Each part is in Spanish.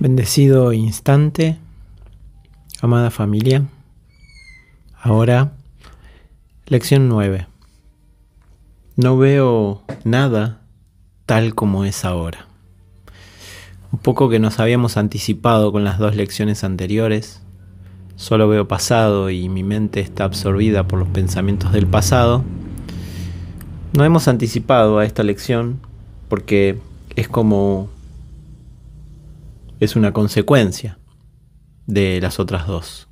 Bendecido instante, amada familia. Ahora, lección 9. No veo nada tal como es ahora. Un poco que nos habíamos anticipado con las dos lecciones anteriores. Solo veo pasado y mi mente está absorbida por los pensamientos del pasado. No hemos anticipado a esta lección porque es como es una consecuencia de las otras dos.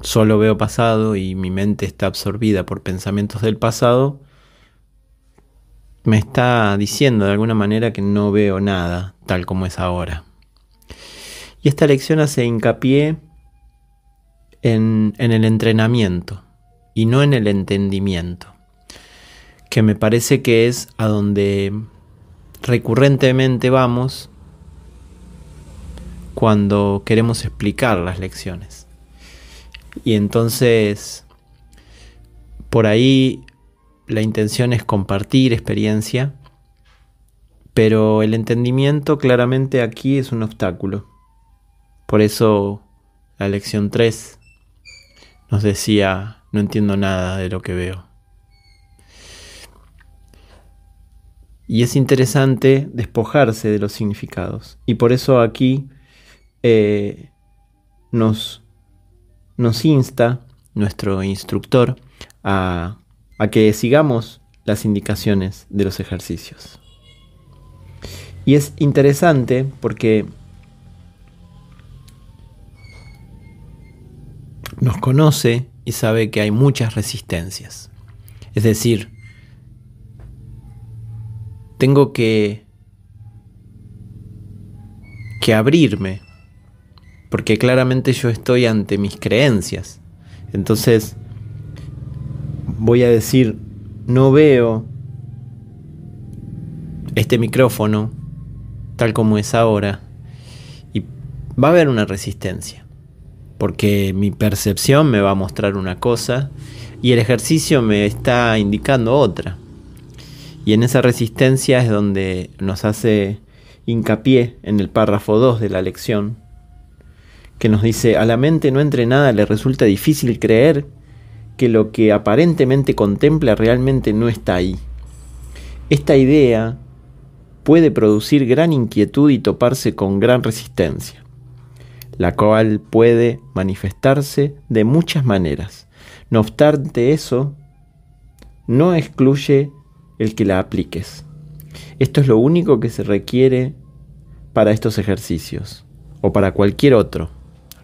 Solo veo pasado y mi mente está absorbida por pensamientos del pasado. Me está diciendo de alguna manera que no veo nada tal como es ahora. Y esta lección hace hincapié en, el entrenamiento y no en el entendimiento, que me parece que es a donde recurrentemente vamos cuando queremos explicar las lecciones. Y entonces, por ahí la intención es compartir experiencia, pero el entendimiento claramente aquí es un obstáculo. Por eso la lección 3 nos decía, no entiendo nada de lo que veo. Y es interesante despojarse de los significados. Y por eso aquí eh, nos, nos insta nuestro instructor a, a que sigamos las indicaciones de los ejercicios. Y es interesante porque nos conoce y sabe que hay muchas resistencias. Es decir, tengo que, que abrirme porque claramente yo estoy ante mis creencias. Entonces, voy a decir, no veo este micrófono tal como es ahora y va a haber una resistencia, porque mi percepción me va a mostrar una cosa y el ejercicio me está indicando otra. Y en esa resistencia es donde nos hace hincapié en el párrafo 2 de la lección, que nos dice, a la mente no entrenada le resulta difícil creer que lo que aparentemente contempla realmente no está ahí. Esta idea puede producir gran inquietud y toparse con gran resistencia, la cual puede manifestarse de muchas maneras. No obstante eso, no excluye el que la apliques. Esto es lo único que se requiere para estos ejercicios o para cualquier otro.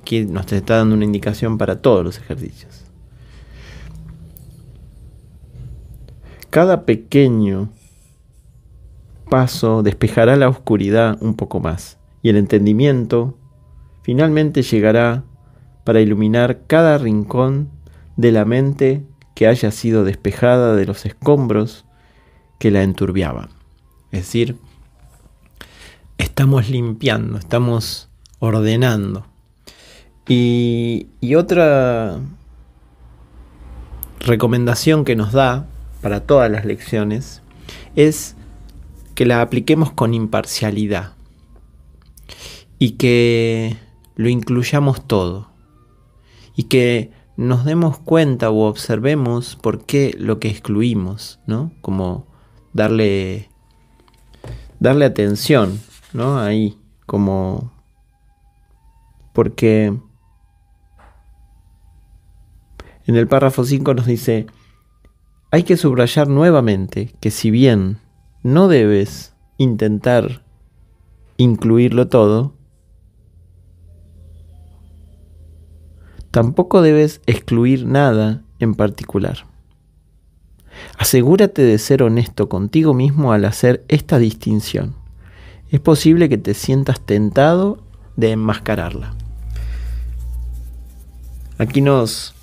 Aquí nos está dando una indicación para todos los ejercicios. Cada pequeño paso despejará la oscuridad un poco más y el entendimiento finalmente llegará para iluminar cada rincón de la mente que haya sido despejada de los escombros que la enturbiaban. Es decir, estamos limpiando, estamos ordenando. Y, otra recomendación que nos da para todas las lecciones es que la apliquemos con imparcialidad y que lo incluyamos todo y que nos demos cuenta o observemos por qué lo que excluimos, ¿no? Como darle darle atención, ¿no? Ahí como porque en el párrafo 5 nos dice, hay que subrayar nuevamente que si bien no debes intentar incluirlo todo, tampoco debes excluir nada en particular. Asegúrate de ser honesto contigo mismo al hacer esta distinción. Es posible que te sientas tentado de enmascararla. Aquí nos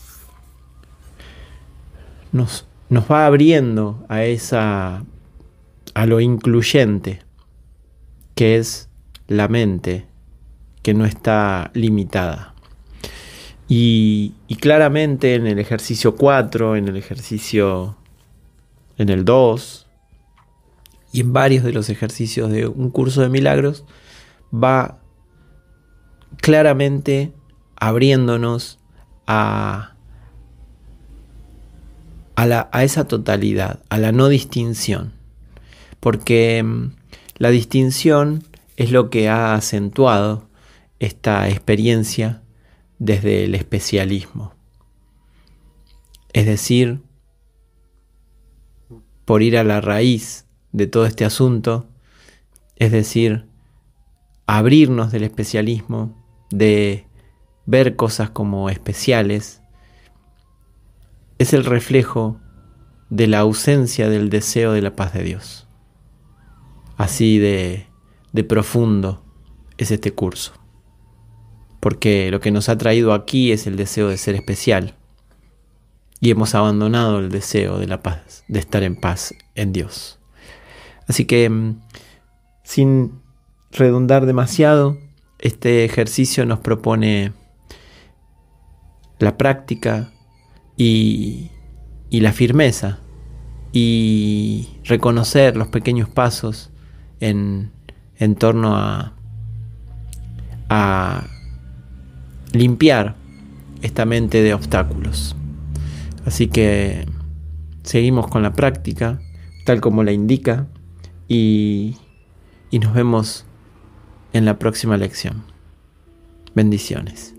nos, va abriendo a esa a lo incluyente que es la mente que no está limitada. Y, y, claramente en el ejercicio 4, en el ejercicio en el 2 y en varios de los ejercicios de un curso de milagros, va claramente abriéndonos a, a, esa totalidad, a la no distinción. Porque mm, la distinción es lo que ha acentuado esta experiencia desde el especialismo. Es decir, por ir a la raíz de todo este asunto, es decir, abrirnos del especialismo, de ver cosas como especiales, es el reflejo de la ausencia del deseo de la paz de Dios. Así de, de profundo es este curso. Porque lo que nos ha traído aquí es el deseo de ser especial. Y hemos abandonado el deseo de la paz, de estar en paz en Dios. Así que, mm, sin redundar demasiado, este ejercicio nos propone la práctica y, la firmeza y reconocer los pequeños pasos en, en torno a, a limpiar esta mente de obstáculos. Así que seguimos con la práctica, tal como la indica, y, y nos vemos en la próxima lección. Bendiciones.